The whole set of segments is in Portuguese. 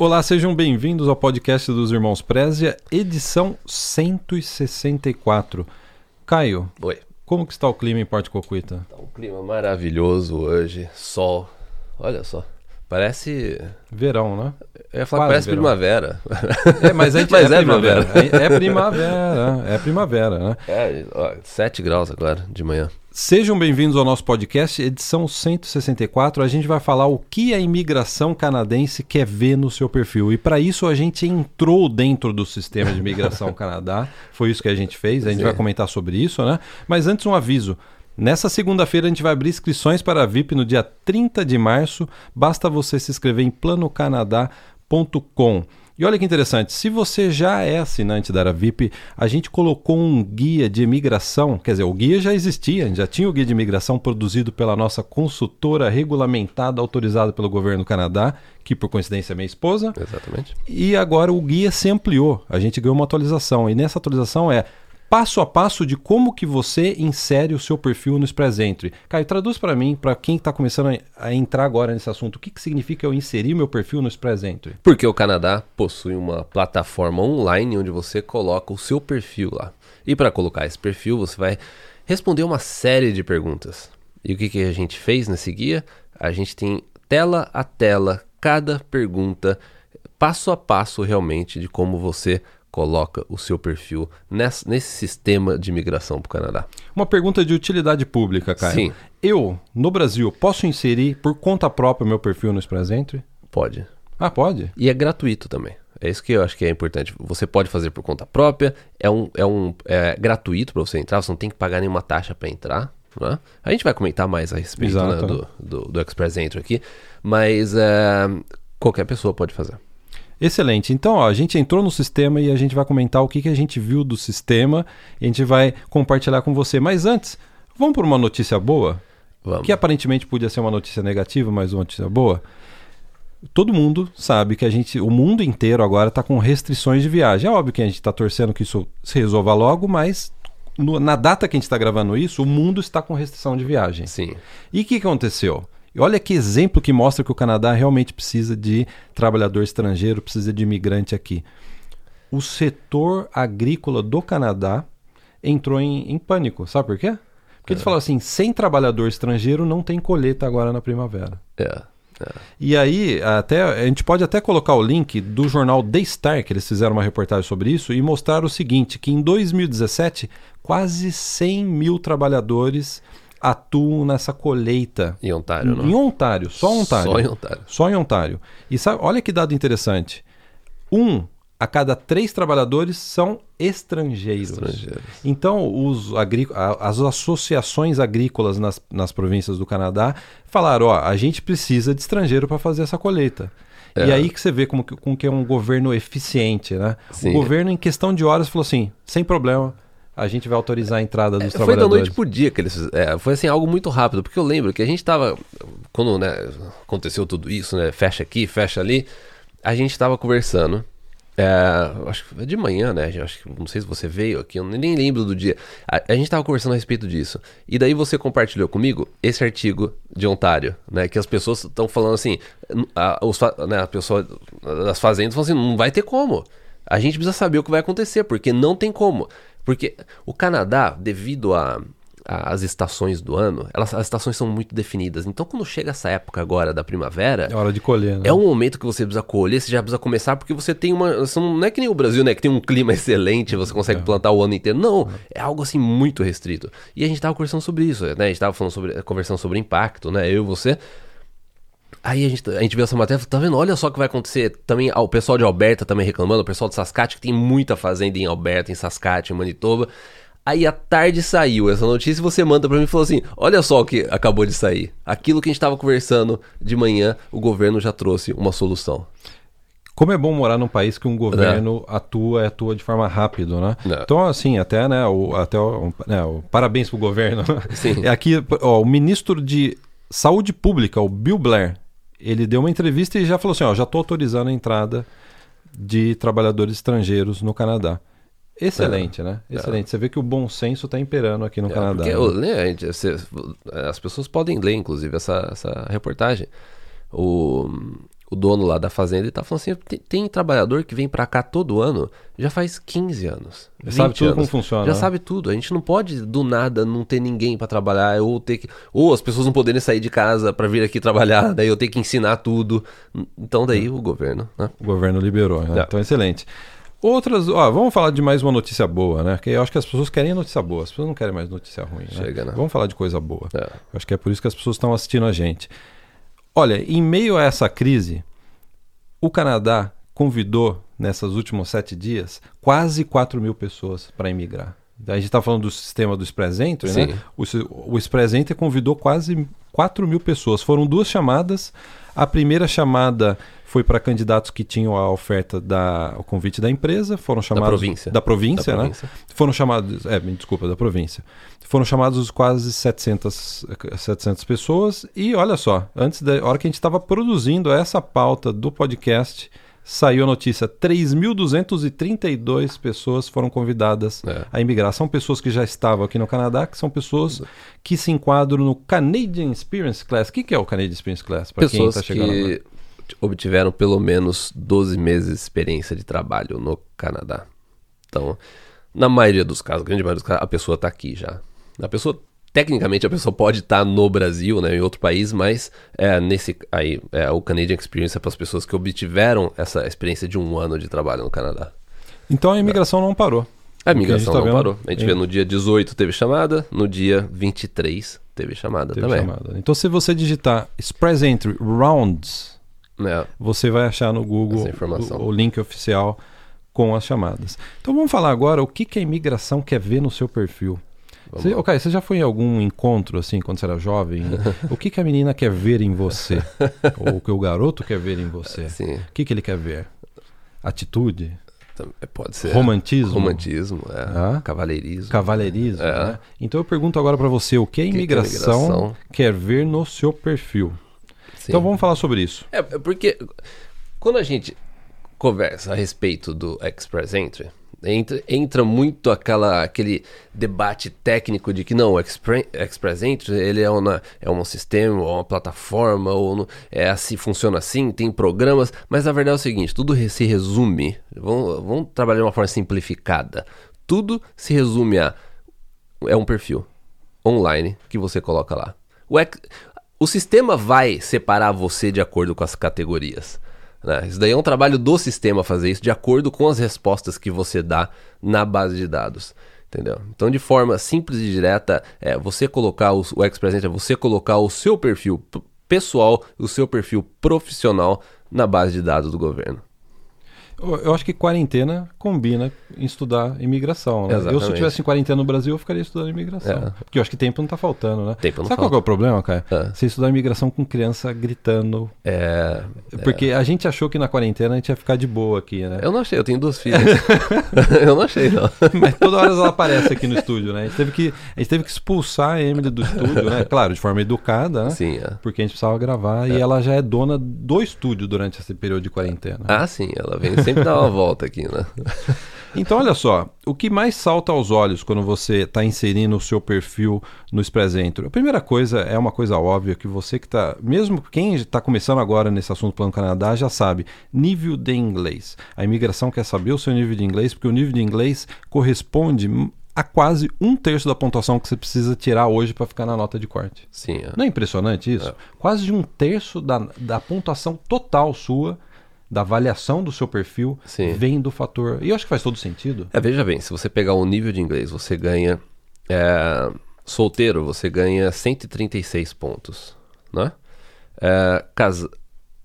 Olá, sejam bem-vindos ao podcast dos Irmãos Prézia, edição 164. Caio, Oi. como que está o clima em Porto Cocuita? Tá um clima maravilhoso hoje, sol. Olha só. Parece. Verão, né? Eu ia falar Quase parece verão. primavera. É, mas, a gente- Mas é, é primavera. primavera. É primavera, é primavera, né? É, ó, 7 graus agora de manhã. Sejam bem-vindos ao nosso podcast, edição 164. A gente vai falar o que a imigração canadense quer ver no seu perfil. E para isso a gente entrou dentro do sistema de imigração Canadá. Foi isso que a gente fez. A gente Sim. vai comentar sobre isso, né? Mas antes um aviso. Nessa segunda-feira a gente vai abrir inscrições para a VIP no dia 30 de março. Basta você se inscrever em planocanadá.com. E olha que interessante, se você já é assinante da Era VIP, a gente colocou um guia de imigração, quer dizer, o guia já existia, a gente já tinha o guia de imigração produzido pela nossa consultora regulamentada, autorizada pelo governo do Canadá, que por coincidência é minha esposa, Exatamente. e agora o guia se ampliou. A gente ganhou uma atualização. E nessa atualização é passo a passo de como que você insere o seu perfil no Express Entry. Caio, traduz para mim, para quem está começando a, a entrar agora nesse assunto, o que, que significa eu inserir meu perfil no Express Entry? Porque o Canadá possui uma plataforma online onde você coloca o seu perfil lá. E para colocar esse perfil, você vai responder uma série de perguntas. E o que, que a gente fez nesse guia? A gente tem tela a tela, cada pergunta, passo a passo realmente de como você coloca o seu perfil ness- nesse sistema de migração para o Canadá. Uma pergunta de utilidade pública, Caio. Sim. Eu, no Brasil, posso inserir por conta própria o meu perfil no Express Entry? Pode. Ah, pode? E é gratuito também. É isso que eu acho que é importante. Você pode fazer por conta própria, é um, é um é gratuito para você entrar, você não tem que pagar nenhuma taxa para entrar. né? A gente vai comentar mais a respeito né, do, do, do Express Entry aqui, mas é, qualquer pessoa pode fazer. Excelente. Então, ó, a gente entrou no sistema e a gente vai comentar o que, que a gente viu do sistema e a gente vai compartilhar com você. Mas antes, vamos por uma notícia boa? Vamos. Que aparentemente podia ser uma notícia negativa, mas uma notícia boa. Todo mundo sabe que a gente, o mundo inteiro agora está com restrições de viagem. É óbvio que a gente está torcendo que isso se resolva logo, mas no- na data que a gente está gravando isso, o mundo está com restrição de viagem. Sim. E o que que aconteceu? E olha que exemplo que mostra que o Canadá realmente precisa de trabalhador estrangeiro, precisa de imigrante aqui. O setor agrícola do Canadá entrou em, em pânico. Sabe por quê? Porque eles falaram assim: sem trabalhador estrangeiro não tem colheita agora na primavera. É. é. E aí, até, a gente pode até colocar o link do jornal The Star, que eles fizeram uma reportagem sobre isso, e mostrar o seguinte: que em 2017, quase 100 mil trabalhadores atuam nessa colheita Em Ontário, não? em Ontário, só Ontário. Só em Ontário. Só em Ontário. E sabe, olha que dado interessante. Um a cada três trabalhadores são estrangeiros. Estrangeiros. Então, os as associações agrícolas nas, nas províncias do Canadá falaram: ó, a gente precisa de estrangeiro para fazer essa colheita. E É. aí que você vê como que, como que é um governo eficiente, né? Sim. O governo, em questão de horas, falou assim: sem problema, a gente vai autorizar a entrada dos É, Foi da trabalhadores. noite pro dia que eles fizeram. É, foi assim, algo muito rápido, porque eu lembro que a gente tava. Quando né, aconteceu tudo isso, né? Fecha aqui, fecha ali. A gente tava conversando. é, acho que foi de manhã, né? Acho que não sei se você veio aqui, eu nem lembro do dia. A, a gente tava conversando a respeito disso. E daí você compartilhou comigo esse artigo de Ontário, né? Que as pessoas estão falando assim, a, os, né, a pessoa das fazendas falam assim, não vai ter como. A gente precisa saber o que vai acontecer, porque não tem como. Porque o Canadá, devido a a- as estações do ano, elas, as estações são muito definidas. Então, quando chega essa época agora da primavera, É hora de colher, né? é um momento que você precisa colher, você já precisa começar, porque você tem uma. Não é que nem o Brasil, né? Que tem um clima excelente, você consegue plantar o ano inteiro. Não, é algo assim muito restrito. E a gente tava conversando sobre isso, né? A gente tava falando sobre, conversando sobre impacto, né? Eu e você. Aí a gente, a gente viu essa matéria e falou, tá vendo? Olha só o que vai acontecer. Também ah, o pessoal de Alberta também reclamando, o pessoal de Saskatchewan, que tem muita fazenda em Alberta, em Saskatchewan, em Manitoba. Aí à tarde saiu essa notícia e você manda pra mim e falou assim: Olha só o que acabou de sair. Aquilo que a gente tava conversando de manhã, o governo já trouxe uma solução. Como é bom morar num país que um governo atua e atua de forma rápida, né? É. Então, assim, até, né, o, até o, né, o parabéns pro governo. Sim. É Aqui, ó, o ministro de Saúde Pública, o Bill Blair, ele deu uma entrevista e já falou assim, ó, já tô autorizando a entrada de trabalhadores estrangeiros no Canadá. Excelente, né? Excelente. Você vê que o bom senso está imperando aqui no É, Canadá. porque, né? né, as pessoas podem ler, inclusive, essa, essa reportagem. O, o dono lá da fazenda, ele tá falando assim: tem, tem trabalhador que vem para cá todo ano, já faz 15 anos. Já sabe tudo anos, como funciona. Já né? sabe tudo. A gente não pode do nada não ter ninguém para trabalhar ou ter que ou as pessoas não poderem sair de casa para vir aqui trabalhar, daí eu ter que ensinar tudo. Então daí o governo, né? O governo liberou, né? É. Então, excelente. Outras, ó, vamos falar de mais uma notícia boa, né? Que eu acho que as pessoas querem notícia boa, as pessoas não querem mais notícia ruim, né? Chega, né? Vamos falar de coisa boa. É. Eu acho que é por isso que as pessoas estão assistindo a gente. Olha, em meio a essa crise, o Canadá convidou, nessas últimos sete dias, quase 4 mil pessoas para emigrar. A gente está falando do sistema do Express Entry, né? Sim. O, si- o Express Entry convidou quase 4 mil pessoas. Foram duas chamadas. A primeira chamada foi para candidatos que tinham a oferta da o convite da empresa, foram chamados província. da província, Da né? província. Foram chamados, é, me desculpa, da província. Foram chamados quase 700, eh, 700 pessoas e olha só, antes da hora que a gente estava produzindo essa pauta do podcast, saiu a notícia: 3.232 pessoas foram convidadas É. a emigrar. São pessoas que já estavam aqui no Canadá, que são pessoas que se enquadram no Canadian Experience Class. O que, que é o Canadian Experience Class? Para quem está chegando que obtiveram pelo menos 12 meses de experiência de trabalho no Canadá. Então, na maioria dos casos, grande maioria dos casos, a pessoa está aqui já. A pessoa, tecnicamente, a pessoa pode estar no Brasil, né, em outro país, mas é, nesse aí, é, o Canadian Experience é para as pessoas que obtiveram essa experiência de um ano de trabalho no Canadá. Então a imigração não parou. A O que a tá não vendo parou. A gente é- vê no dia 18 teve chamada, no dia 23 teve chamada Teve também. chamada. Então, se você digitar Express Entry Rounds, É, você vai achar no Google o, o link oficial com as chamadas. Então vamos falar agora o que, que a imigração quer ver no seu perfil. Lá. ok, você já foi em algum encontro assim quando você era jovem? o que, que a menina quer ver em você? Ou o que o garoto quer ver em você? Sim, O que, que ele quer ver? Atitude? tam- pode ser. Romantismo? Romantismo, é. Ah. Cavalheirismo. Cavalheirismo? É. né? Então eu pergunto agora para você o que a que é imigração, imigração? quer ver no seu perfil. Sim. Então vamos falar sobre isso. É, é porque quando a gente conversa a respeito do Express Entry, entra, entra muito aquela, aquele debate técnico de que não, o Expre- Express Entry ele é, uma, é um sistema, ou uma plataforma, ou no- é assim, funciona assim, tem programas, mas a verdade é o seguinte, tudo se resume, vamos, vamos trabalhar de uma forma simplificada, tudo se resume a é um perfil online que você coloca lá. O, o sistema vai separar você de acordo com as categorias. Né? Isso daí é um trabalho do sistema fazer isso de acordo com as respostas que você dá na base de dados. Entendeu? Então, de forma simples e direta, é você colocar o, o Express é você colocar o seu perfil pessoal, o seu perfil profissional na base de dados do governo. Eu acho que quarentena combina em estudar imigração. Né? Eu, se eu tivesse em quarentena no Brasil, eu ficaria estudando imigração. É. Porque eu acho que tempo não tá faltando, né? Tempo não Sabe qual falta. que é o problema, cara? É. Você estudar imigração com criança gritando. É, Porque a gente achou que na quarentena a gente ia ficar de boa aqui, né? eu não achei, eu tenho duas filhas. eu não achei, não. Mas toda hora ela aparece aqui no estúdio, né? A gente teve que, a gente teve que expulsar a Emily do estúdio, né? Claro, de forma educada, né? Sim, é. Porque a gente precisava gravar e ela já é dona do estúdio durante esse período de quarentena. Ah, sim, ela vem sempre dar uma volta aqui, né? Então, olha só, o que mais salta aos olhos quando você está inserindo o seu perfil no Express Entry? A primeira coisa é uma coisa óbvia que você que está, mesmo quem está começando agora nesse assunto Plano Canadá já sabe, nível de inglês. A imigração quer saber o seu nível de inglês, porque o nível de inglês corresponde a quase um terço da pontuação que você precisa tirar hoje para ficar na nota de corte. Sim, é. Não é impressionante isso? Quase um terço da, da pontuação total sua, da avaliação do seu perfil, Sim. vem do fator. E eu acho que faz todo sentido. É, veja bem, se você pegar o nível de inglês, você ganha. é, solteiro, você ganha 136 pontos, né? É, casa,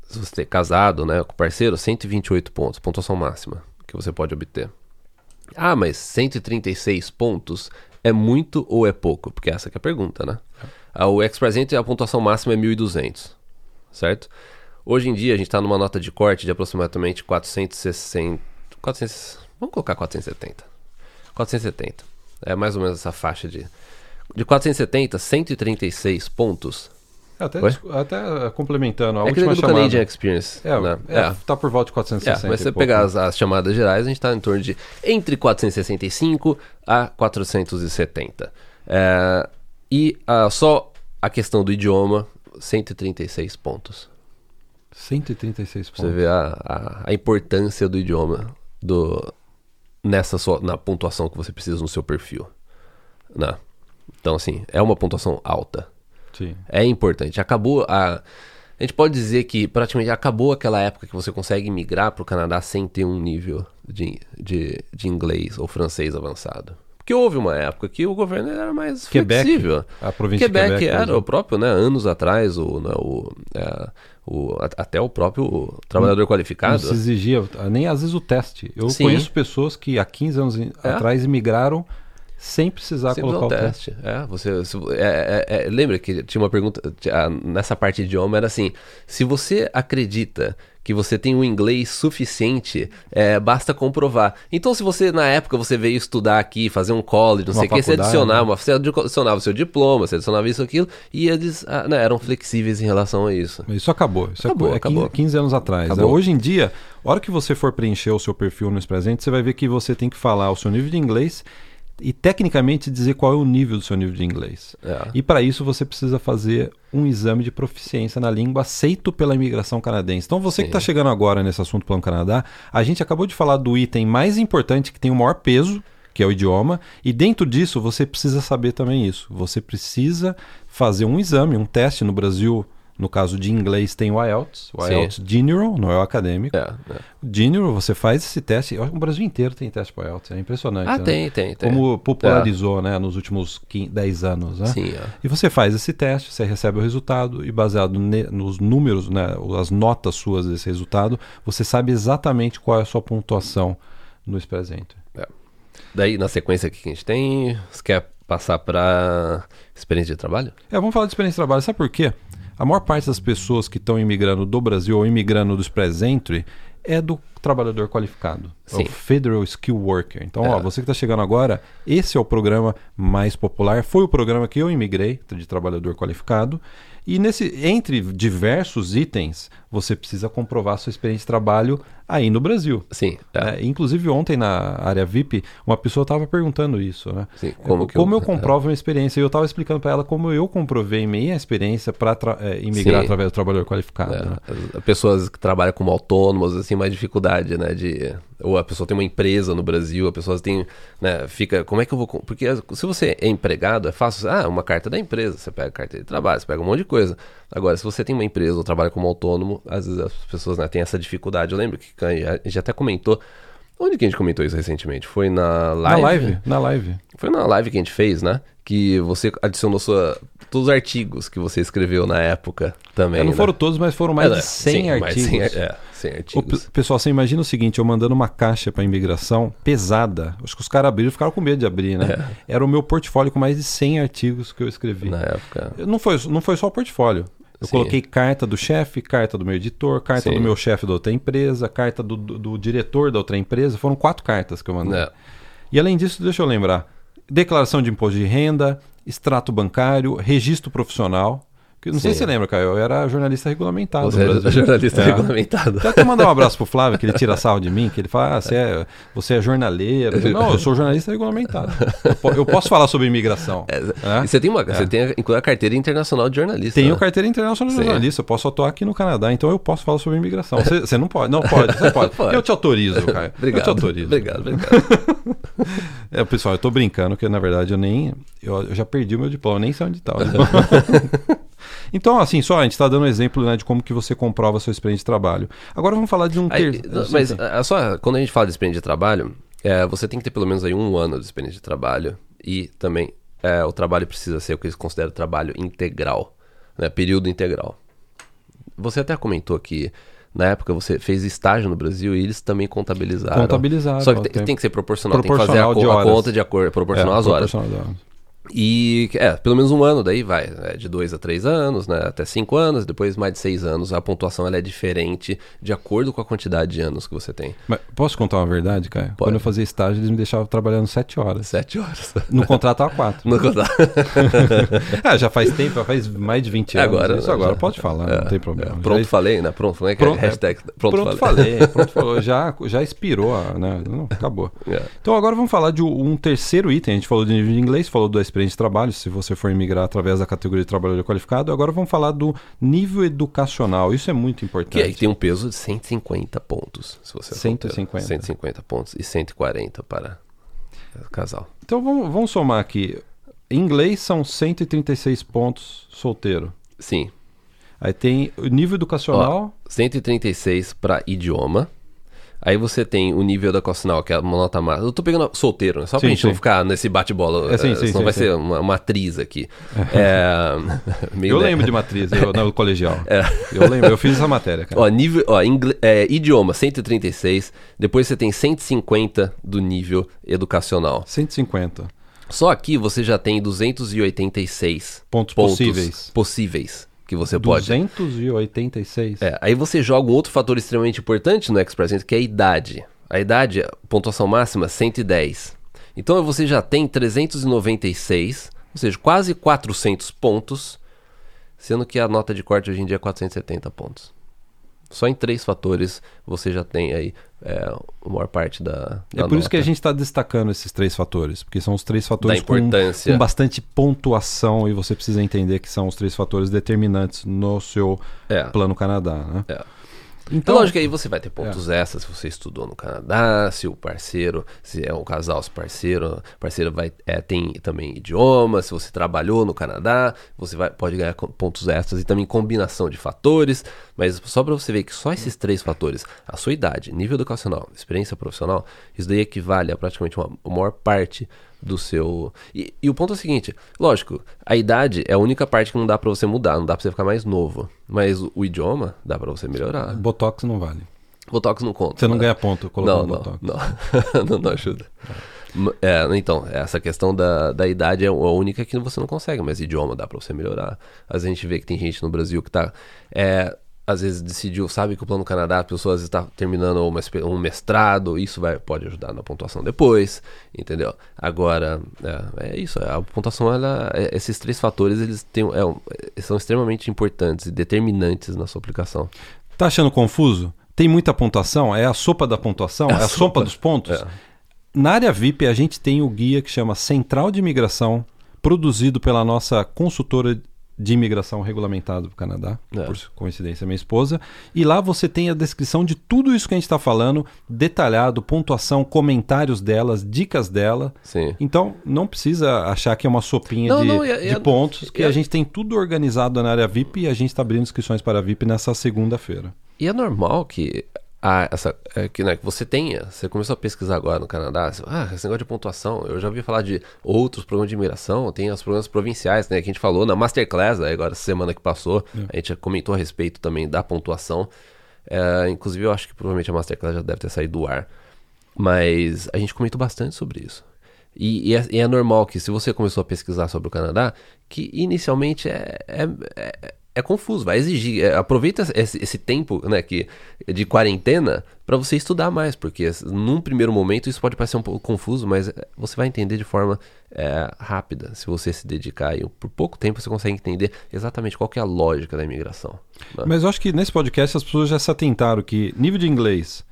se você é casado, né, com parceiro, 128 pontos, pontuação máxima que você pode obter. Ah, mas 136 pontos é muito ou é pouco? Porque essa que é a pergunta, né? Ah, o Express Entry, a pontuação máxima é 1.200, certo? Hoje em dia a gente está numa nota de corte de aproximadamente 460... 400, vamos colocar 470. 470. É mais ou menos essa faixa de... De 470, 136 pontos. Até, Oi? até complementando, a é última chamada. Canadian Experience. É, né? é, tá por volta de É, 460. mas se você pegar as, as chamadas gerais, a gente está em torno de entre 465 a 470. É, e ah, só a questão do idioma, 136 pontos. 136 Pra pontos. Você vê a, a, a importância do idioma do, nessa sua, na pontuação que você precisa no seu perfil. Né? Então, assim, é uma pontuação alta. Sim. É importante. Acabou a. A gente pode dizer que praticamente acabou aquela época que você consegue migrar para o Canadá sem ter um nível de, de, de inglês ou francês avançado. Porque houve uma época que o governo era mais Quebec, flexível. a província de Quebec, Quebec, por era o próprio, né? Anos atrás, o, né, o, é, o- até o próprio trabalhador Não qualificado. se exigia, nem às vezes o teste. Eu Sim. conheço pessoas que há 15 anos É. atrás imigraram sem precisar Sempre colocar o teste. teste. É, você, se- é, é, é, lembra que tinha uma pergunta nessa parte de idioma era assim: se você acredita que você tem um inglês suficiente, é, basta comprovar. Então, se você na época você veio estudar aqui, fazer um college, não Uma sei o que, você adicionava, né? uma- você adicionava o seu diploma, você adicionava isso aquilo, e eles ah, né, eram flexíveis em relação a isso. Isso acabou. Isso Acabou, é, é 15, acabou. 15 anos atrás. Acabou. Hoje em dia, a hora que você for preencher o seu perfil no presente, você vai ver que você tem que falar o seu nível de inglês e tecnicamente dizer qual é o nível do seu nível de inglês. É. E para isso você precisa fazer um exame de proficiência na língua aceito pela imigração canadense. Então você que Sim. está chegando agora nesse assunto Plano Canadá, a gente acabou de falar do item mais importante que tem o maior peso, que é o idioma, e dentro disso você precisa saber também isso. Você precisa fazer um exame, um teste no Brasil. No caso de inglês tem o IELTS, o Sim. IELTS General, não é o acadêmico. É, é. O General, você faz esse teste. O Brasil inteiro tem teste para IELTS, é impressionante. Ah, né? tem, tem, tem. Como popularizou né, nos últimos 15, 10 anos. Né? Sim, é. E você faz esse teste, você recebe o resultado e baseado ne- nos números, né, as notas suas desse resultado, você sabe exatamente qual é a sua pontuação no Express Entry. Daí, na sequência aqui que a gente tem, você quer passar para experiência de trabalho? É, vamos falar de experiência de trabalho. Sabe por quê? A maior parte das pessoas que estão imigrando do Brasil ou imigrando do Express Entry é do trabalhador qualificado. É Sim. o Federal Skill Worker. Então, É. ó, você que está chegando agora, esse é o programa mais popular. Foi o programa que eu imigrei de trabalhador qualificado. E nesse, entre diversos itens, você precisa comprovar sua experiência de trabalho aí no Brasil. Sim, é. né? Inclusive ontem na área VIP, uma pessoa estava perguntando isso, né? Sim, Como, como que eu- eu comprovo minha experiência? E eu estava explicando para ela como eu comprovei minha experiência para imigrar Sim. através do trabalhador qualificado. É, né? as- pessoas que trabalham como autônomos, assim, mais dificuldade, né, de... Ou a pessoa tem uma empresa no Brasil, a pessoa tem, né, fica... Como é que eu vou... Porque se você é empregado, é fácil, ah, uma carta da empresa, você pega a carteira de trabalho, você pega um monte de coisa. Agora, se você tem uma empresa ou trabalha como autônomo, às vezes as pessoas, né, têm essa dificuldade. Eu lembro que a gente até comentou... Onde que a gente comentou isso recentemente? Foi na live? Na live, na live. Foi na live que a gente fez, né? Que você adicionou sua, todos os artigos que você escreveu na época também. É, não né? foram todos, mas foram mais É, de 100 sim, mais artigos. 100 é, 100 Ô, artigos. pe- pessoal, você imagina o seguinte, eu mandando uma caixa para imigração pesada. Acho que os caras abriram e ficaram com medo de abrir, né? Era o meu portfólio com mais de 100 artigos que eu escrevi. Na época. Não foi, não foi só o portfólio. Eu Sim. coloquei carta do chefe, carta do meu editor, carta Sim. do meu chefe da outra empresa, carta do, do- do diretor da outra empresa. Foram quatro cartas que eu mandei. É. E além disso, deixa eu lembrar: declaração de imposto de renda, extrato bancário, registro profissional. Não sei Sim. se você lembra, Caio, eu era jornalista regulamentado. Você é Brasil. jornalista É. regulamentado. Quero até mandar um abraço pro Flávio, que ele tira sarro de mim, que ele fala, ah, você é, você é jornaleiro. Eu Não, eu sou jornalista regulamentado. Eu, po- eu posso falar sobre imigração. É, né? Você tem uma. Você tem inclusive a carteira internacional de jornalista. Tenho né? carteira internacional de Sim. jornalista, eu posso atuar aqui no Canadá, então eu posso falar sobre imigração. Você, você não pode, não pode, você pode. Pode. Eu te autorizo, Caio. Obrigado. Eu te autorizo. Obrigado, obrigado. É, pessoal, eu tô brincando, que na verdade eu nem. Eu, eu já perdi o meu diploma, nem sei onde tá. Então, assim, só a gente tá dando um exemplo né, de como que você comprova sua experiência de trabalho. Agora vamos falar de um Aí, ter... não, mas ah, só quando a gente fala de experiência de trabalho, é, você tem que ter pelo menos aí um ano de experiência de trabalho e também é, o trabalho precisa ser o que eles consideram trabalho integral, né, período integral. Você até comentou que na época você fez estágio no Brasil e eles também contabilizaram. Contabilizaram, Só que tem, tem- que ser proporcional, Proporcional tem que fazer a, co- a horas. conta de acordo, proporcional às horas. proporcional às horas. E, é, pelo menos um ano daí vai, né, de dois a três anos, né, até cinco anos, depois mais de seis anos, a pontuação ela é diferente de acordo com a quantidade de anos que você tem. Mas posso contar uma verdade, Caio? Quando eu fazia estágio, eles me deixavam trabalhando sete horas. Sete horas. No contrato tava quatro. No contar. ah, já faz tempo, já faz mais de 20 anos. Agora, Isso né, agora já- pode falar, É, não tem problema. é, pronto, Já- falei, né? Pronto, é que Pronto, é? Hashtag pronto, Pronto, falei. falei. Pronto, falou. Já, já expirou, né? Não, acabou. É. Então agora vamos falar de um terceiro item. A gente falou de nível de inglês, falou do experiência de trabalho, se você for imigrar através da categoria de trabalhador qualificado. Agora vamos falar do nível educacional. Isso é muito Que importante. aí tem um peso de 150 pontos, se você é solteiro. 150. 150 pontos e 140 para casal. Então vamos, vamos somar aqui. Em inglês são 136 pontos solteiro. Sim. Aí tem o nível educacional. 136 para idioma. Aí você tem o nível educacional, que é uma nota máxima. Eu tô pegando solteiro, né? Só pra Sim, gente não sim. ficar nesse bate-bola. É, sim, eh, sim, senão sim, vai sim. ser uma, uma atriz aqui. É, eu ne- lembro de matriz eu, no colegial. É. Eu lembro, eu fiz essa matéria, cara. Ó, nível, ó, ingle- é, idioma 136, depois você tem 150 do nível educacional. 150 Só aqui você já tem 286 pontos, possíveis. possíveis que você pode. 286. É, aí você joga um outro fator extremamente importante no Express Entry, que é a idade. A idade, a pontuação máxima, 110. Então você já tem 396, ou seja, quase 400 pontos, sendo que a nota de corte hoje em dia é 470 pontos. Só em três fatores você já tem aí é, a maior parte da, É da por isso que a nota. gente está destacando esses três fatores, porque são os três fatores com, com bastante pontuação e você precisa entender que são os três fatores determinantes no seu É. plano Canadá, né? É. Então, Então, lógico que aí você vai ter pontos extras se você estudou no Canadá, se o parceiro, se é um casal, se o parceiro, parceiro vai, é, tem também idioma, se você trabalhou no Canadá, você vai, pode ganhar pontos extras e também combinação de fatores, mas só para você ver que só esses três fatores, a sua idade, nível educacional, experiência profissional, isso daí equivale a praticamente uma, a maior parte do seu... E, e o ponto é o seguinte, lógico, a idade é a única parte que não dá para você mudar, não dá para você ficar mais novo, mas o, o idioma dá para você melhorar. Botox não vale. Botox não conta. Você não né? ganha ponto colocando não, Botox. não, não, não ajuda. É, então, essa questão da, da idade é a única que você não consegue, mas idioma dá pra você melhorar. Às vezes a gente vê que tem gente no Brasil que tá. É, às vezes decidiu, sabe que o plano Canadá, a pessoa às vezes está terminando uma um mestrado, isso vai, pode ajudar na pontuação depois, entendeu? Agora, é, é isso, a pontuação, ela, é- esses três fatores, eles têm, é é, são extremamente importantes e determinantes na sua aplicação. Tá achando confuso? Tem muita pontuação? É a sopa da pontuação? É a, sopa dos pontos? É. Na área VIP, a gente tem o guia que chama Central de Imigração, produzido pela nossa consultora de imigração regulamentada do Canadá, É. por coincidência, minha esposa. E lá você tem a descrição de tudo isso que a gente está falando, detalhado, pontuação, comentários delas, dicas dela. Sim. Então, não precisa achar que é uma sopinha Não, de, não, e- e- de pontos, que e- a gente tem tudo organizado na área VIP e a gente está abrindo inscrições para a VIP nessa segunda-feira. E é normal que a, essa, é, que, né, que você tenha, você começou a pesquisar agora no Canadá, ah, esse negócio de pontuação, eu já ouvi falar de outros programas de imigração, tem os programas provinciais, né, que a gente falou na Masterclass, aí agora semana que passou, a gente já comentou a respeito também da pontuação, É, inclusive eu acho que provavelmente a Masterclass já deve ter saído do ar, mas a gente comentou bastante sobre isso. E, e é, e é normal que se você começou a pesquisar sobre o Canadá, que inicialmente é, é, é, é confuso, vai exigir. é, aproveita esse, esse tempo né, que, de quarentena para você estudar mais, porque num primeiro momento isso pode parecer um pouco confuso, mas é, você vai entender de forma é, rápida. Se você se dedicar e por pouco tempo você consegue entender exatamente qual que é a lógica da imigração. né? Mas eu acho que nesse podcast as pessoas já se atentaram que nível de inglês,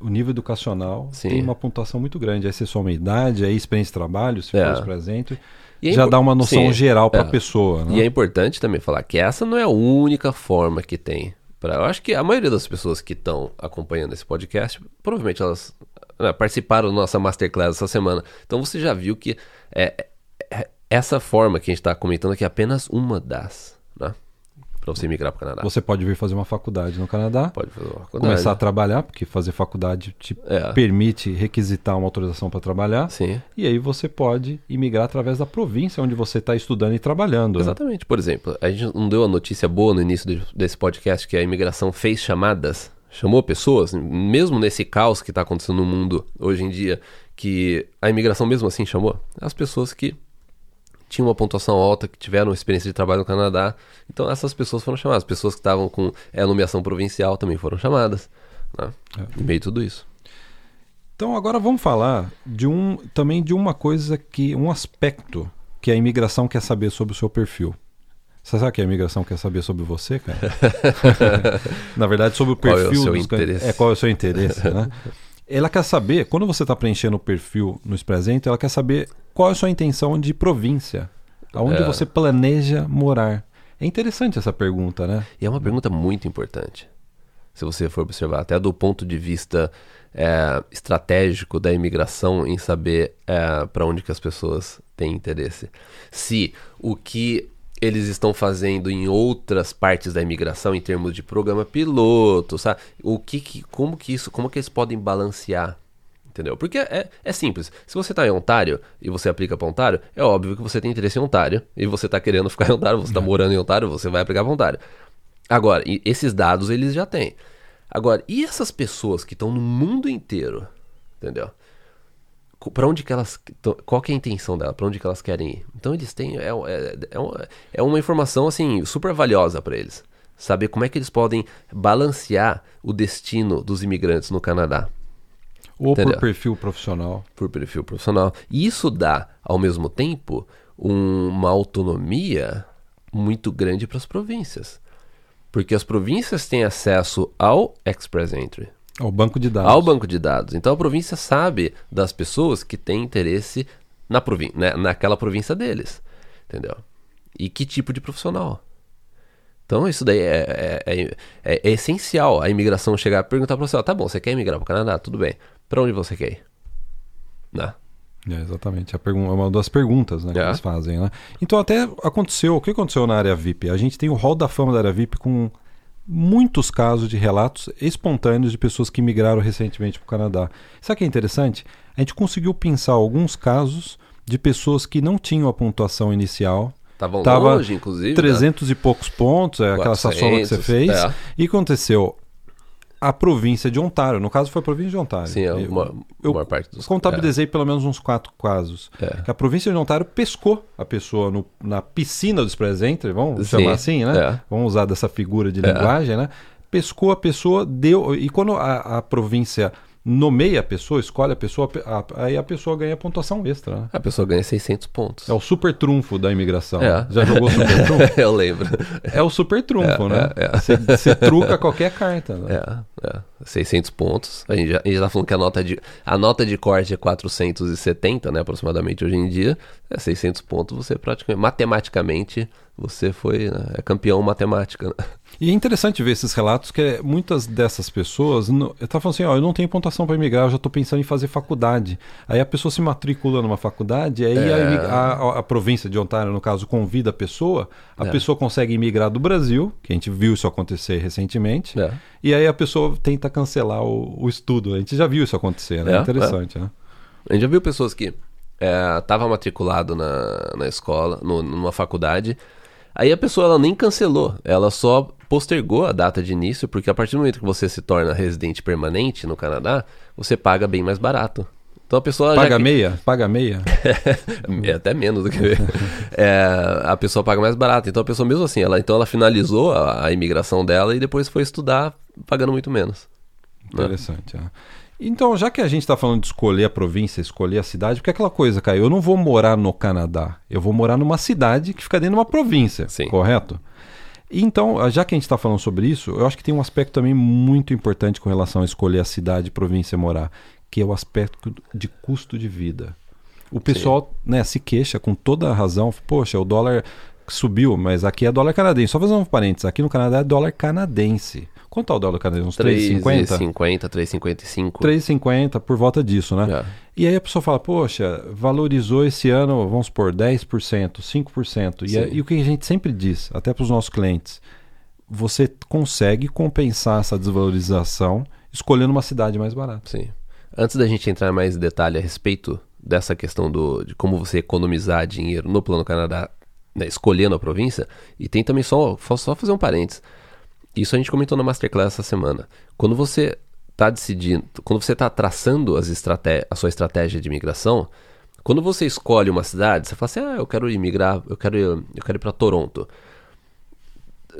o nível educacional Sim. tem uma pontuação muito grande. Aí você soma a idade, aí experiência de trabalho, se É. for presente, E é já impor- dá uma noção Sim, geral para a é. pessoa. Né? E é importante também falar que essa não é a única forma que tem. Pra, eu acho que a maioria das pessoas que estão acompanhando esse podcast, provavelmente elas né, participaram da nossa Masterclass essa semana. Então você já viu que é, é- essa forma que a gente está comentando aqui é apenas uma das? Para você migrar para o Canadá. Você pode vir fazer uma faculdade no Canadá, pode fazer uma faculdade. começar a trabalhar, porque fazer faculdade te É. permite requisitar uma autorização para trabalhar. Sim. E aí você pode imigrar através da província onde você está estudando e trabalhando. né? Exatamente. Por exemplo, a gente não deu a notícia boa no início de- desse podcast que a imigração fez chamadas, chamou pessoas, mesmo nesse caos que está acontecendo no mundo hoje em dia, que a imigração mesmo assim chamou as pessoas que tinham uma pontuação alta, que tiveram experiência de trabalho no Canadá. Então essas pessoas foram chamadas. Pessoas que estavam com é, nomeação provincial também foram chamadas. Né? É. Em meio a tudo isso. Então agora vamos falar de um também de uma coisa que um aspecto que a imigração quer saber sobre o seu perfil. Você sabe que a imigração quer saber sobre você, cara? Na verdade, sobre o Qual é o perfil seu can- interesse? É qual é o seu interesse, né? ela quer saber, quando você está preenchendo o perfil no Expresente, ela quer saber qual é a sua intenção de província, aonde É. você planeja morar. É interessante essa pergunta, né? E é uma pergunta muito importante. Se você for observar, até do ponto de vista é, estratégico da imigração, em saber para onde que as pessoas têm interesse. Se o que eles estão fazendo em outras partes da imigração, em termos de programa piloto, sabe? O que, que como que isso, como que eles podem balancear Entendeu? Porque é, é simples. Se você está em Ontário e você aplica para Ontário, é óbvio que você tem interesse em Ontário e você está querendo ficar em Ontário, você está morando em Ontário, você vai aplicar para Ontário. Agora, esses dados eles já têm. Agora, e essas pessoas que estão no mundo inteiro, entendeu? Para onde que elas, qual que é a intenção dela? Para onde que elas querem ir? Então eles têm é, é, é, uma- é informação assim super valiosa para eles. Saber como é que eles podem balancear o destino dos imigrantes no Canadá Ou por Entendeu? perfil profissional. por perfil profissional. E isso dá, ao mesmo tempo, um- uma autonomia muito grande para as províncias. Porque as províncias têm acesso ao Express Entry, Ao banco de dados. ao banco de dados. Então a província sabe das pessoas que têm interesse na provin né, naquela província deles. Entendeu? E que tipo de profissional. Então isso daí é, é, é- é- é essencial a imigração chegar e perguntar para você, ó, tá bom, você quer emigrar para o Canadá? Tudo bem. Para onde você quer ir? Né? É, exatamente. É uma das perguntas né, que É. eles fazem. Né? Então, até aconteceu. O que aconteceu na área VIP? A gente tem o hall da fama da área VIP com muitos casos de relatos espontâneos de pessoas que migraram recentemente para o Canadá. Sabe o que é interessante? A gente conseguiu pensar alguns casos de pessoas que não tinham a pontuação inicial. Estavam Tava longe, inclusive. né? 300 e poucos pontos, é aquela 400, saçona que você fez. é. E aconteceu? A província de Ontário, no caso foi a província de Ontário. Sim, é Eu- uma, eu maior parte dos Contabilizei pelo menos uns quatro casos. É. Que a província de Ontário pescou a pessoa no- na piscina do Express Entry, vamos Sim, chamar assim, né? é. Vamos usar dessa figura de É. linguagem, né? Pescou a pessoa, deu. E quando a, a província nomeia a pessoa, escolhe a pessoa, a- aí a pessoa ganha pontuação extra. Né? A pessoa ganha 600 pontos. É o super trunfo da imigração. É. Já jogou super trunfo? Eu lembro. É o super trunfo, É, né? é, é. Você você truca qualquer carta. Né? É, é. 600 pontos. A gente, já, a gente tá falando que a nota de, a nota de corte é 470, né, aproximadamente hoje em dia. É 600 pontos, você praticamente, matematicamente, você foi, né, é campeão matemática. Né? E é interessante ver esses relatos que é, muitas dessas pessoas. tava falando assim, ó, eu não tenho pontuação para emigrar, eu já estou pensando em fazer faculdade. Aí a pessoa se matricula numa faculdade, aí a, É. a- a- a província de Ontário, no caso, convida a pessoa, a É. pessoa consegue imigrar do Brasil, que a gente viu isso acontecer recentemente, É. e aí a pessoa tenta cancelar o, o estudo. A gente já viu isso acontecer, né? É, interessante, né? A gente já viu pessoas que estavam matriculado na, na escola, no- numa faculdade, aí a pessoa ela nem cancelou, ela só postergou a data de início, porque a partir do momento que você se torna residente permanente no Canadá, você paga bem mais barato. Então a pessoa Paga que- meia? Paga meia? É até menos do que é, a pessoa paga mais barato. Então a pessoa mesmo assim, ela então ela finalizou a, a imigração dela e depois foi estudar pagando muito menos. Né? Interessante. é. Então, já que a gente está falando de escolher a província, escolher a cidade, porque é aquela coisa, Caio, eu não vou morar no Canadá, eu vou morar numa cidade que fica dentro de uma província, Sim. correto? Então, já que a gente está falando sobre isso, eu acho que tem um aspecto também muito importante com relação a escolher a cidade, província morar, que é o aspecto de custo de vida. O pessoal né, se queixa com toda a razão, poxa, o dólar subiu, mas aqui é dólar canadense. Só fazer um parênteses, aqui no Canadá é dólar canadense. Quanto é o dólar canadense? Uns 3,50? 3,50, 3,55. 3,50 por volta disso, né? É. E aí a pessoa fala, poxa, valorizou esse ano, vamos supor, 10%, 5%. E, é- Sim. e o que a gente sempre diz, até para os nossos clientes, você consegue compensar essa desvalorização escolhendo uma cidade mais barata. Sim. Antes da gente entrar mais em detalhe a respeito dessa questão do, de como você economizar dinheiro no Plano Canadá, né, escolhendo a província, e tem também só, só fazer um parênteses. Isso a gente comentou na Masterclass essa semana. Quando você está decidindo, quando você está traçando as a sua estratégia de imigração, quando você escolhe uma cidade, você fala assim, ah, eu quero imigrar, eu quero, eu quero ir para Toronto.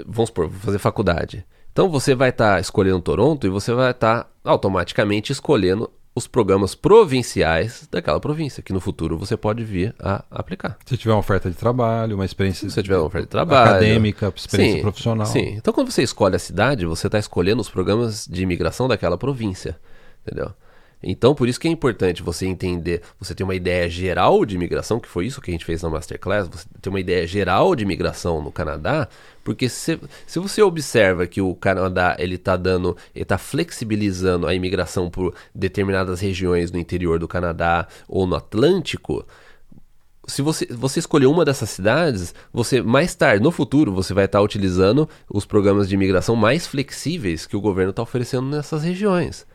Vamos supor, vou fazer faculdade. Então você vai estar escolhendo Toronto e você vai estar automaticamente escolhendo os programas provinciais daquela província, que no futuro você pode vir a aplicar. Se tiver uma oferta de trabalho, uma experiência Se tiver uma oferta de trabalho. acadêmica, experiência Sim, profissional. Sim. Então, quando você escolhe a cidade, você está escolhendo os programas de imigração daquela província. Entendeu? Então, por isso que é importante você entender, você ter uma ideia geral de imigração, que foi isso que a gente fez na Masterclass, você ter uma ideia geral de imigração no Canadá, porque se, se você observa que o Canadá ele está dando, está flexibilizando a imigração por determinadas regiões no interior do Canadá ou no Atlântico, se você, você escolher uma dessas cidades, você mais tarde, no futuro, você vai estar utilizando os programas de imigração mais flexíveis que o governo está oferecendo nessas regiões.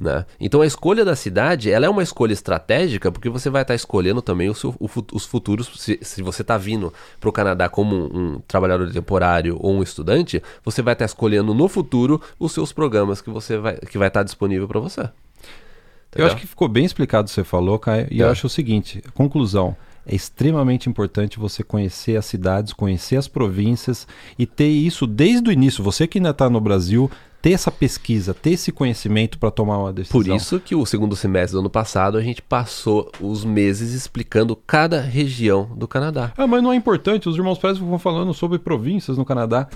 Né? Então a escolha da cidade ela é uma escolha estratégica porque você vai estar escolhendo também o seu, o, os futuros. Se, se você está vindo para o Canadá como um, um, trabalhador temporário ou um estudante, você vai estar escolhendo no futuro os seus programas que você vai, que vai estar disponível para você. Entendeu? Eu acho que ficou bem explicado o que você falou, Caio, e é. eu acho o seguinte: conclusão é extremamente importante você conhecer as cidades, conhecer as províncias e ter isso desde o início. Você que ainda está no Brasil, ter essa pesquisa, ter esse conhecimento para tomar uma decisão. Por isso que o segundo semestre do ano passado a gente passou os meses explicando cada região do Canadá. Ah, mas não é importante, os irmãos Pérez vão falando sobre províncias no Canadá.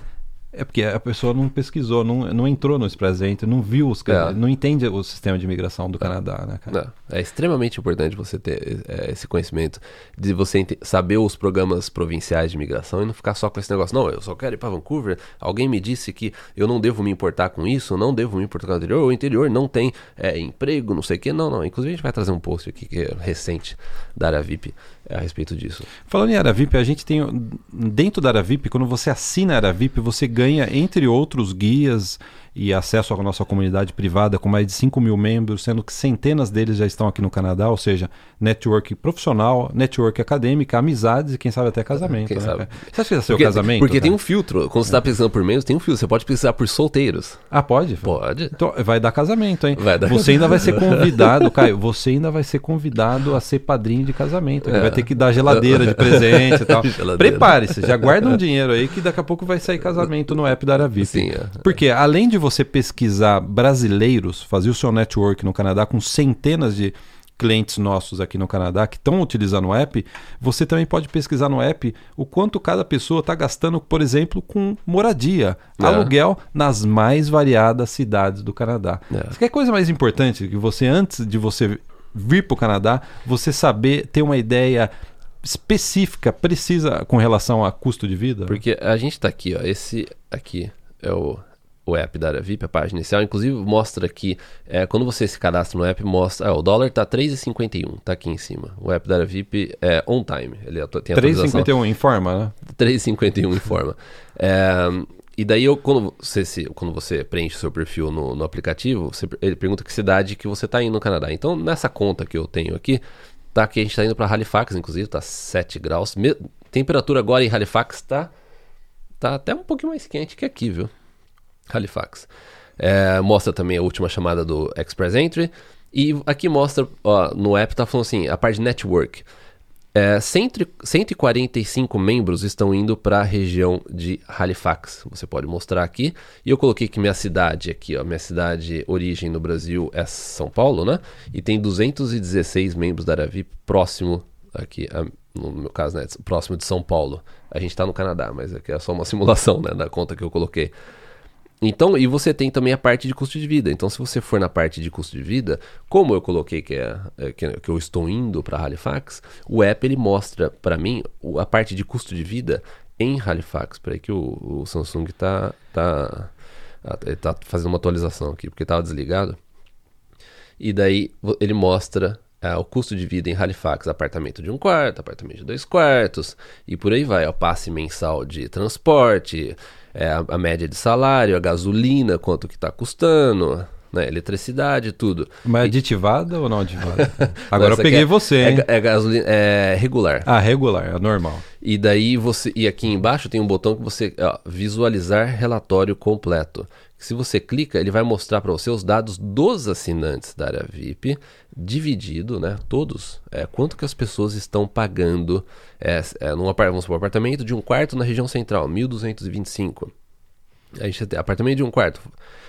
É porque a pessoa não pesquisou, não, não entrou no Express não viu os é. não entende o sistema de imigração do é. Canadá, né, cara? É extremamente importante você ter é, esse conhecimento de você saber os programas provinciais de imigração e não ficar só com esse negócio. Não, eu só quero ir para Vancouver. Alguém me disse que eu não devo me importar com isso, não devo me importar com o interior. O interior não tem é, emprego, não sei o quê. Não, não. Inclusive a gente vai trazer um post aqui que é recente da área VIP a respeito disso. Falando em área VIP, a gente tem dentro da área VIP, quando você assina a área VIP, você ganha entre outros guias e acesso à nossa comunidade privada com mais de 5 mil membros, sendo que centenas deles já estão aqui no Canadá, ou seja, network profissional, network acadêmica, amizades e quem sabe até casamento. Quem né? sabe? Você acha que é seu porque, casamento? Porque né? tem um filtro. Quando você está pesquisando por membros, tem um filtro. Você pode pesquisar por solteiros. Ah, pode? Pode. Então, vai dar casamento, hein? Vai dar você ainda vai ser convidado, Caio, você ainda vai ser convidado a ser padrinho de casamento. É. Vai ter que dar geladeira de presente e tal. Prepare-se, já guarda um dinheiro aí que daqui a pouco vai sair casamento no app da Aravip. Sim, é. Porque além de você pesquisar brasileiros, fazer o seu network no Canadá com centenas de clientes nossos aqui no Canadá que estão utilizando o app, você também pode pesquisar no app o quanto cada pessoa está gastando, por exemplo, com moradia, é. aluguel nas mais variadas cidades do Canadá. É. Você quer coisa mais importante que você, antes de você vir para o Canadá, você saber ter uma ideia específica, precisa com relação a custo de vida? Porque a gente está aqui, ó, esse aqui é o o app da área VIP, a página inicial, inclusive mostra aqui, é, quando você se cadastra no app, mostra, ah, o dólar tá 3,51, tá aqui em cima. O app da área VIP é on time, ele tem 3,51 informa, né? 3,51 informa. é, e daí eu, quando você, se, quando você preenche o seu perfil no, no aplicativo, você, ele pergunta que cidade que você está indo no Canadá. Então, nessa conta que eu tenho aqui, tá aqui, a gente está indo para Halifax, inclusive, tá 7 graus. Me, temperatura agora em Halifax tá, tá até um pouquinho mais quente que aqui, viu? Halifax. É, mostra também a última chamada do Express Entry. E aqui mostra, ó, no app tá falando assim, a parte de network. É, 145 membros estão indo para a região de Halifax. Você pode mostrar aqui. E eu coloquei que minha cidade aqui, ó, minha cidade origem no Brasil é São Paulo, né? E tem 216 membros da Aravi próximo aqui, no meu caso, né, próximo de São Paulo. A gente está no Canadá, mas aqui é só uma simulação, né, da conta que eu coloquei. Então, e você tem também a parte de custo de vida. Então, se você for na parte de custo de vida, como eu coloquei que, é, é que, que, eu estou indo para Halifax, o app ele mostra para mim a parte de custo de vida em Halifax. Peraí que o, o Samsung está tá, tá, tá fazendo uma atualização aqui, porque estava desligado. E daí ele mostra é, o custo de vida em Halifax, apartamento de um quarto, apartamento de dois quartos, e por aí vai, o passe mensal de transporte, é, a, a, média de salário, a gasolina, quanto que está custando, né, eletricidade, tudo. Mas é aditivada ou não aditivada? Agora eu peguei é, você, hein? É, é, gasolina, é regular. Ah, regular, é normal. E daí você, e aqui embaixo tem um botão que você, ó, visualizar relatório completo. Se você clica, ele vai mostrar para você os dados dos assinantes da área VIP, dividido, né? Todos, é, quanto que as pessoas estão pagando é, é, num vamos supor, apartamento de um quarto na região central, 1.225. A gente tem apartamento de um quarto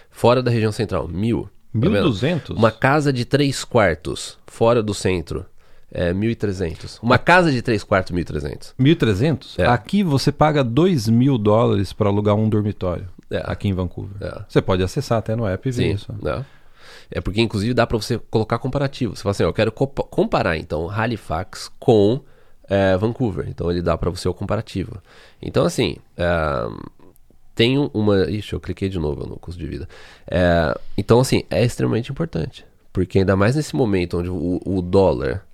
fora da região central, 1.000. 1.200? Tá Uma casa de três quartos fora do centro, é 1.300. Uma casa de três quartos, 1.300. 1.300? É. Aqui você paga 2 mil dólares para alugar um dormitório. É. Aqui em Vancouver. É. Você pode acessar até no app e ver Sim, isso. É. É porque, inclusive, dá para você colocar comparativo. Você fala assim, eu quero comparar, então, Halifax com é, Vancouver. Então, ele dá para você o comparativo. Então, assim, é, tem uma... Ixi, eu cliquei de novo no custo de vida. É, então, assim, é extremamente importante. Porque ainda mais nesse momento onde o, o dólar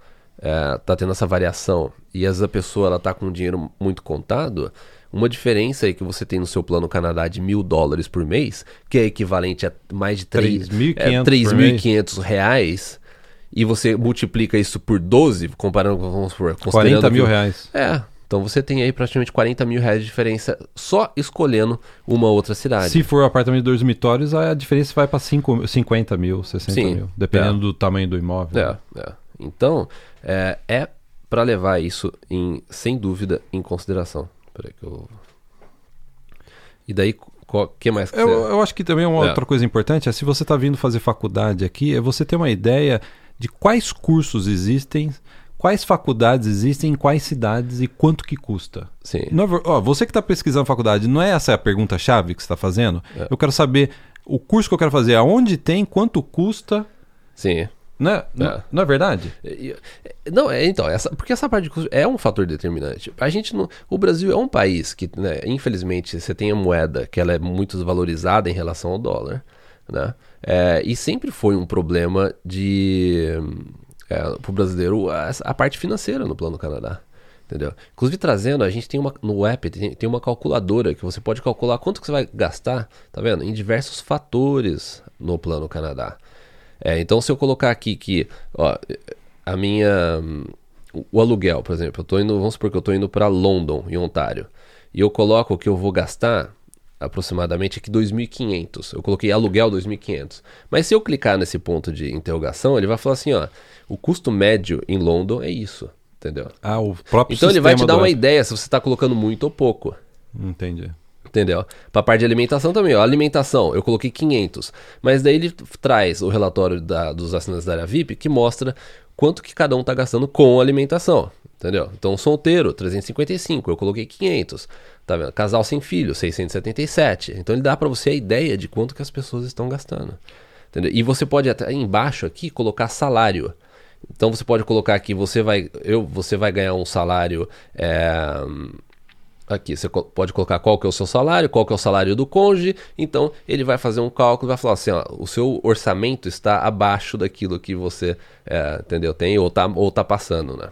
é, tá tendo essa variação e às vezes a pessoa ela tá com dinheiro muito contado, uma diferença aí que você tem no seu plano Canadá de mil dólares por mês, que é equivalente a mais de 3.500 é, reais, e você multiplica isso por 12, comparando com, vamos supor, 40 mil que, reais. É, então você tem aí praticamente 40 mil reais de diferença só escolhendo uma outra cidade. Se for um apartamento de dois dormitórios, a diferença vai para 50 mil, 60 Sim, mil, dependendo é. do tamanho do imóvel. É, é. Então, é, é para levar isso em, sem dúvida em consideração. Peraí que eu. E daí, o que mais que eu, você... eu acho que também uma é. outra coisa importante é se você está vindo fazer faculdade aqui, é você ter uma ideia de quais cursos existem, quais faculdades existem, em quais cidades e quanto que custa. Sim. Não, ó, você que está pesquisando faculdade, não é essa a pergunta chave que você está fazendo? É. Eu quero saber o curso que eu quero fazer, aonde tem, quanto custa. Sim. Não é, não, não é verdade? Não, é, então, essa, porque essa parte de custo é um fator determinante. A gente não, o Brasil é um país que, né, infelizmente, você tem a moeda que ela é muito desvalorizada em relação ao dólar, né? É, e sempre foi um problema de é, para o brasileiro a, a, parte financeira no plano Canadá. Entendeu? Inclusive trazendo, a gente tem uma no app tem, tem uma calculadora que você pode calcular quanto que você vai gastar, tá vendo? Em diversos fatores no plano Canadá. É, então, se eu colocar aqui que ó, a minha. O aluguel, por exemplo, eu tô indo, vamos supor que eu estou indo para London, em Ontário, e eu coloco que eu vou gastar aproximadamente aqui 2.500. Eu coloquei aluguel 2.500. Mas se eu clicar nesse ponto de interrogação, ele vai falar assim, ó, o custo médio em London é isso, entendeu? Ah, o próprio Então ele vai te dar uma ideia se você está colocando muito ou pouco. Entendi. Entendeu? Para a parte de alimentação também, ó. Alimentação, eu coloquei 500. Mas daí ele traz o relatório da, dos assinantes da área VIP que mostra quanto que cada um está gastando com alimentação. Entendeu? Então, solteiro, 355, eu coloquei 500. Tá vendo? Casal sem filho, 677. Então, ele dá para você a ideia de quanto que as pessoas estão gastando. Entendeu? E você pode até embaixo aqui colocar salário. Então, você pode colocar aqui, você vai, eu, você vai ganhar um salário. É, Aqui, você pode colocar qual que é o seu salário, qual que é o salário do cônjuge. Então, ele vai fazer um cálculo vai falar assim, ó, o seu orçamento está abaixo daquilo que você, é, entendeu, tem ou tá, ou tá passando, né?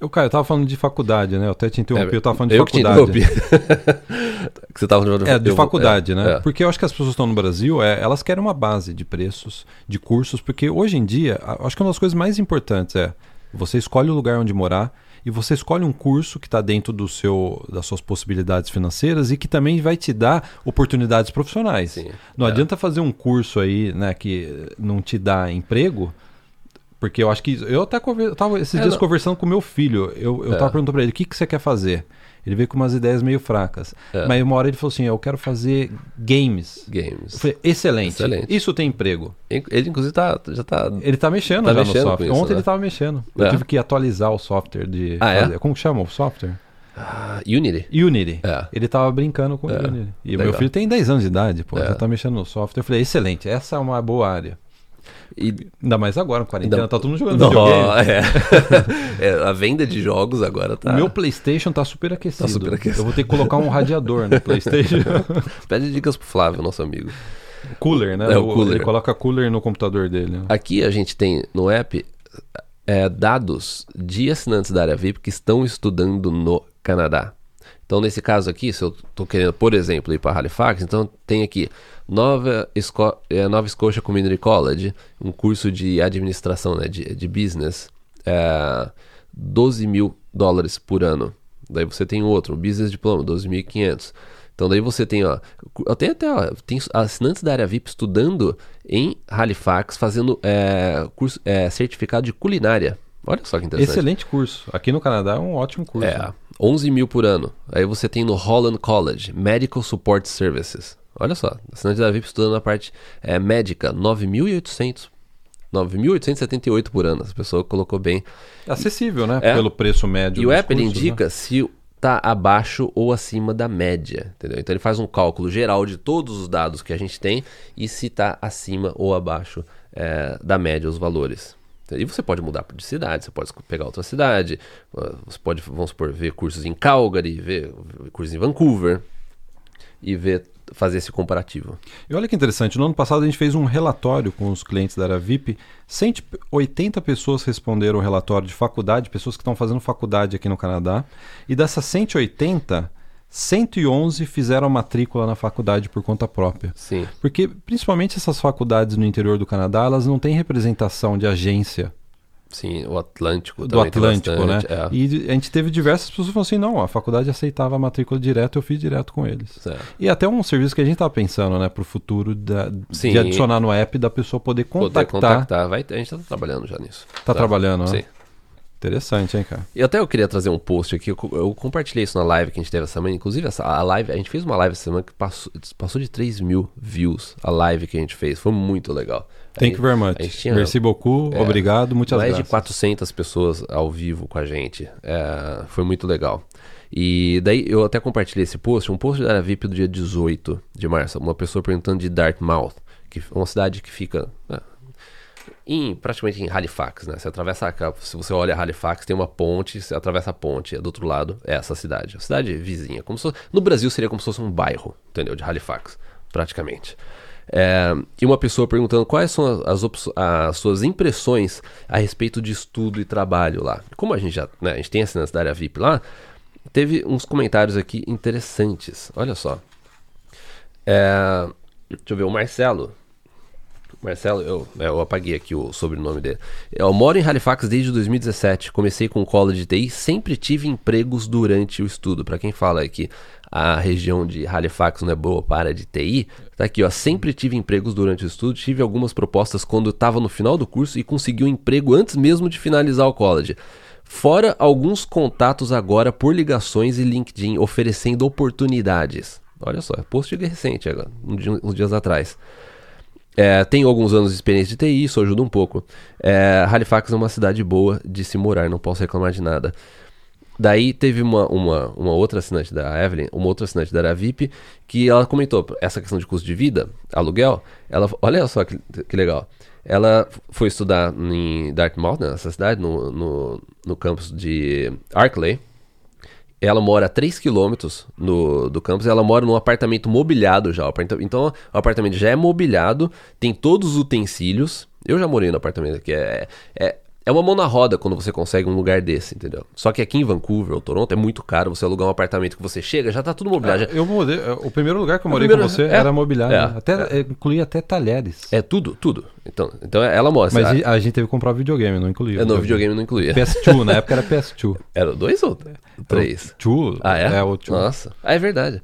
Eu, cara, eu tava falando de faculdade, né? Eu até te interrompi, é, eu tava falando de eu faculdade. Que te que você tava falando de, é, de faculdade, é, né? É. Porque eu acho que as pessoas estão no Brasil, é, elas querem uma base de preços, de cursos, porque hoje em dia, acho que uma das coisas mais importantes é você escolhe o lugar onde morar, e você escolhe um curso que está dentro do seu, das suas possibilidades financeiras e que também vai te dar oportunidades profissionais. Sim, não é. adianta fazer um curso aí né, que não te dá emprego. Porque eu acho que. Eu até estava esses é, dias não. conversando com meu filho. Eu, eu é. tava perguntando para ele: o que, que você quer fazer? Ele veio com umas ideias meio fracas. É. Mas uma hora ele falou assim: Eu quero fazer games. Games. Eu falei, excelente. excelente. Isso tem emprego. Ele, inclusive, tá, já tá. Ele tá mexendo tá já mexendo no software. Isso, Ontem né? ele tava mexendo. Eu é. tive que atualizar o software de. Ah, é? Como chama o software? Uh, Unity. Unity. É. Ele tava brincando com é. Unity. E o meu filho tem 10 anos de idade, pô, já tá mexendo no software. Eu falei, excelente, essa é uma boa área. E, Ainda mais agora, quarentena, Ainda... tá todo mundo jogando Não, videogame. É. é. a venda de jogos agora tá... O meu Playstation tá super aquecido. Tá super aquecido. Eu vou ter que colocar um radiador no Playstation. Pede dicas pro Flávio, nosso amigo. Cooler, né? É, o cooler. Ele coloca cooler no computador dele. Aqui a gente tem no app é, dados de assinantes da área VIP que estão estudando no Canadá. Então, nesse caso aqui, se eu estou querendo, por exemplo, ir para Halifax, então tem aqui Nova, Esco é, Nova Scotia Community College, um curso de administração, né, de, de business, é, 12 mil dólares por ano. Daí você tem outro, um Business Diploma, 12.500. Então daí você tem, ó, eu tenho até, ó, tem assinantes da área VIP estudando em Halifax, fazendo é, curso, é, certificado de culinária. Olha só que interessante. Excelente curso. Aqui no Canadá é um ótimo curso. É, 11 mil por ano. Aí você tem no Holland College, Medical Support Services. Olha só, assinante da VIP estudando na parte é, médica, 9.800. 9.878 por ano. Essa pessoa colocou bem. Acessível, né? É. Pelo preço médio. E o Apple cursos, indica né? se está abaixo ou acima da média, entendeu? Então ele faz um cálculo geral de todos os dados que a gente tem e se está acima ou abaixo é, da média os valores. E você pode mudar de cidade, você pode pegar outra cidade, uh, você pode, vamos supor, ver cursos em Calgary, ver cursos em Vancouver e ver fazer esse comparativo. E olha que interessante, no ano passado a gente fez um relatório com os clientes da área VIP. 180 pessoas responderam o relatório de faculdade, pessoas que estão fazendo faculdade aqui no Canadá. E dessas 180, 111 fizeram a matrícula na faculdade por conta própria. Sim. Porque principalmente essas faculdades no interior do Canadá, elas não têm representação de agência. Sim, o Atlântico do Atlântico, né? É. E a gente teve diversas pessoas que falaram assim, não, a faculdade aceitava a matrícula direto, eu fiz direto com eles. Certo. E até um serviço que a gente estava pensando, né, para o futuro da, Sim. de adicionar no app da pessoa poder contactar. Poder contactar. Vai, a gente está trabalhando já nisso. Tá, trabalhando, né? Sim. Interessante, hein, cara? E até eu queria trazer um post aqui, eu, eu compartilhei isso na live que a gente teve essa semana. Inclusive, essa, a live, a gente fez uma live essa semana que passou, passou de 3 mil views a live que a gente fez. Foi muito legal. Thank you very much. tinha- Merci beaucoup, É, obrigado, muitas mais graças. de 400 pessoas ao vivo com a gente. É, foi muito legal. E daí eu até compartilhei esse post, um post da VIP do dia 18 de março. Uma pessoa perguntando de Dartmouth, que é uma cidade que fica né, em, praticamente em Halifax, né? Você atravessa a, se você olha Halifax, tem uma ponte, você atravessa a ponte, é do outro lado é essa cidade, a cidade vizinha. Como se no Brasil seria como se fosse um bairro, entendeu? De Halifax, praticamente. É, e uma pessoa perguntando quais são as, as suas impressões a respeito de estudo e trabalho lá. Como a gente já, né, a gente tem assinantes da área VIP lá, teve uns comentários aqui interessantes. Olha só. É, deixa eu ver, o Marcelo. Marcelo, eu, é, eu apaguei aqui o sobrenome dele. Eu moro em Halifax desde 2017. Comecei com college de TI, sempre tive empregos durante o estudo. Para quem fala que a região de Halifax não é boa para de TI, tá aqui, ó. Sempre tive empregos durante o estudo, tive algumas propostas quando estava no final do curso e consegui um emprego antes mesmo de finalizar o college. Fora alguns contatos agora por ligações e LinkedIn oferecendo oportunidades. Olha só, post recente agora, uns dias atrás. É, tenho alguns anos de experiência de TI, isso ajuda um pouco. É, Halifax é uma cidade boa de se morar, não posso reclamar de nada. Daí teve uma, uma, uma outra assinante da Evelyn, uma outra assinante da VIP, que ela comentou essa questão de custo de vida, aluguel. Ela, olha só que, que legal. Ela foi estudar em Dartmouth, né, nessa cidade, no, no, no campus de Arkley. Ela mora a 3 quilômetros do campus, ela mora num apartamento mobiliado já. Então, o apartamento já é mobiliado, tem todos os utensílios. Eu já morei no apartamento aqui. É, é, é uma mão na roda quando você consegue um lugar desse, entendeu? Só que aqui em Vancouver ou Toronto é muito caro você alugar um apartamento que você chega, já tá tudo mobiliado. já- Eu morei, o primeiro lugar que eu morei primeiro- com você é. era mobiliário. É. né? Até, Incluía até talheres. É tudo, tudo. Então, então ela mora. Mas a, a, gente teve que comprar videogame, não incluía. é, no videogame não incluía. PS2, na época era PS2. Era dois ou três? 2. Ah, é? É, o 2. Nossa. Ah, é verdade.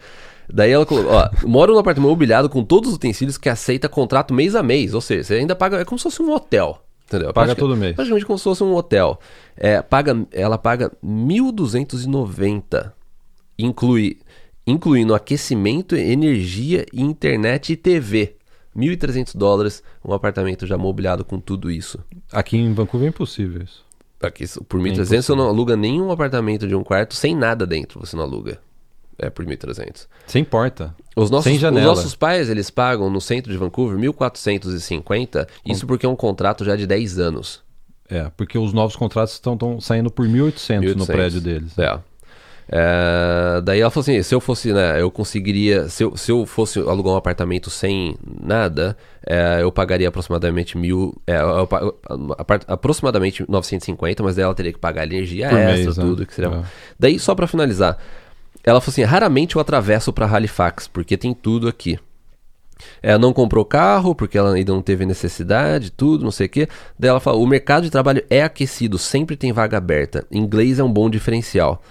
Daí ela colocou, ó, moro num apartamento mobiliado com todos os utensílios que aceita contrato mês a mês. Ou seja, você ainda paga, é como se fosse um hotel. Entendeu? Paga Pratica- todo mês. Praticamente como se fosse um hotel. É, paga, ela paga 1.290. Inclui, incluindo aquecimento, energia, internet e TV. 1.300 dólares, um apartamento já mobiliado com tudo isso. Aqui em Vancouver é impossível isso. Aqui, por 1.300 você não aluga nenhum apartamento de um quarto sem nada dentro, você não aluga. É por 1.300. Sem porta. Os nossos, Sem os janela. nossos pais, eles pagam no centro de Vancouver 1.450, isso porque é um contrato já de 10 anos. É, porque os novos contratos estão tão saindo por 1.800 no 1.800. prédio deles. É. É, daí ela falou assim: se eu fosse, né, eu conseguiria, se eu, se eu fosse alugar um apartamento sem nada, é, eu pagaria aproximadamente mil, é, eu aproximadamente 950, mas daí ela teria que pagar energia Por extra, mês, né? tudo. Que seria... É. Daí, só pra finalizar, ela falou assim: raramente eu atravesso pra Halifax, porque tem tudo aqui. Ela não comprou carro porque ela ainda não teve necessidade, tudo, não sei o quê. Daí ela fala: o mercado de trabalho é aquecido, sempre tem vaga aberta. Inglês é um bom diferencial.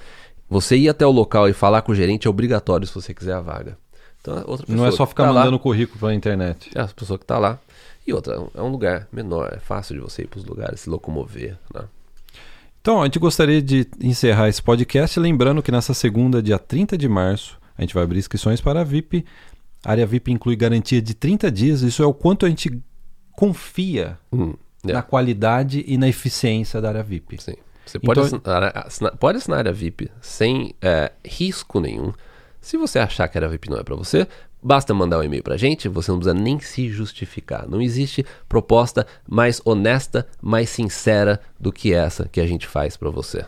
Você ir até o local e falar com o gerente é obrigatório se você quiser a vaga. Então, outra Não é pessoa só ficar tá lá- mandando currículo pela internet. É, a pessoa que tá lá. E outra, é um lugar menor, é fácil de você ir pros lugares, se locomover, né? Então, a gente gostaria de encerrar esse podcast lembrando que nessa segunda, dia 30 de março, a gente vai abrir inscrições para a VIP. A área VIP inclui garantia de 30 dias. Isso é o quanto a gente confia Hum, é, na qualidade e na eficiência da área VIP. sim. Você pode, Então- assinar, assinar- pode assinar a VIP sem é, risco nenhum, Se você achar que a VIP não é para você, basta mandar um e-mail pra gente, você não precisa nem se justificar. Não existe proposta mais honesta, mais sincera do que essa que a gente faz para você.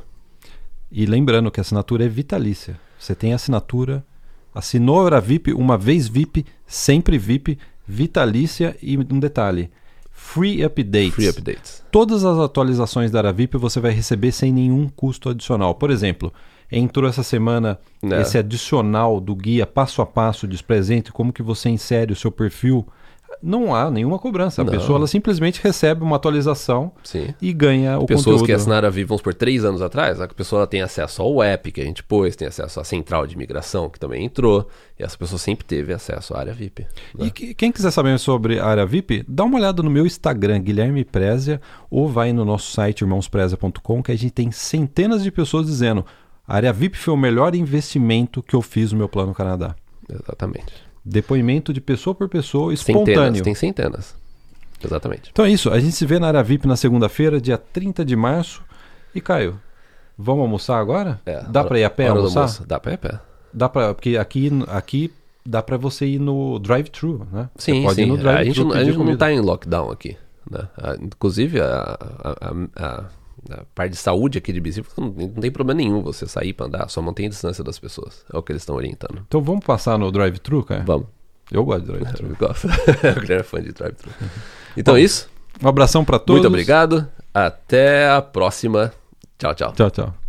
E lembrando que a assinatura é vitalícia. Você tem assinatura, assinou a VIP, uma vez VIP, sempre VIP, vitalícia e um detalhe. Free updates. Free updates. Todas as atualizações da Aravip você vai receber sem nenhum custo adicional. Por exemplo, entrou essa semana É. esse adicional do guia passo a passo de presente, como que você insere o seu perfil. Não há nenhuma cobrança. A Não. pessoa ela simplesmente recebe uma atualização Sim. e ganha o Pessoas conteúdo. que assinaram a VIP, vamos por três anos atrás, a pessoa tem acesso ao app que a gente pôs, tem acesso à central de imigração que também entrou, e essa pessoa sempre teve acesso à área VIP. né? E que- quem quiser saber sobre a área VIP, dá uma olhada no meu Instagram, Guilherme Prezia, ou vai no nosso site irmãosprezia.com, que a gente tem centenas de pessoas dizendo a área VIP foi o melhor investimento que eu fiz no meu plano Canadá. Exatamente. Depoimento de pessoa por pessoa, Centenas, espontâneo. tem centenas. Exatamente. Então é isso, a gente se vê na área VIP na segunda-feira, dia 30 de março. E Caio, vamos almoçar agora? É, dá pra ir a pé almoçar? almoço. Dá pra ir a pé. Dá para porque aqui aqui dá pra você ir no drive-thru, né? Você Sim, pode ir sim. no a drive-thru gente, não- a gente não tá em lockdown aqui. Né? Ah, Inclusive, a, a, a, a- a parte de saúde aqui de BC, não, não tem problema nenhum você sair pra andar, só mantém a distância das pessoas. É o que eles estão orientando. Então vamos passar no drive-thru, cara? Vamos. Eu gosto de drive-thru. Eu gosto. Guilherme é fã de drive-thru. Então é isso. Um abração pra todos. Muito obrigado. Até a próxima. Tchau, tchau. Tchau, tchau.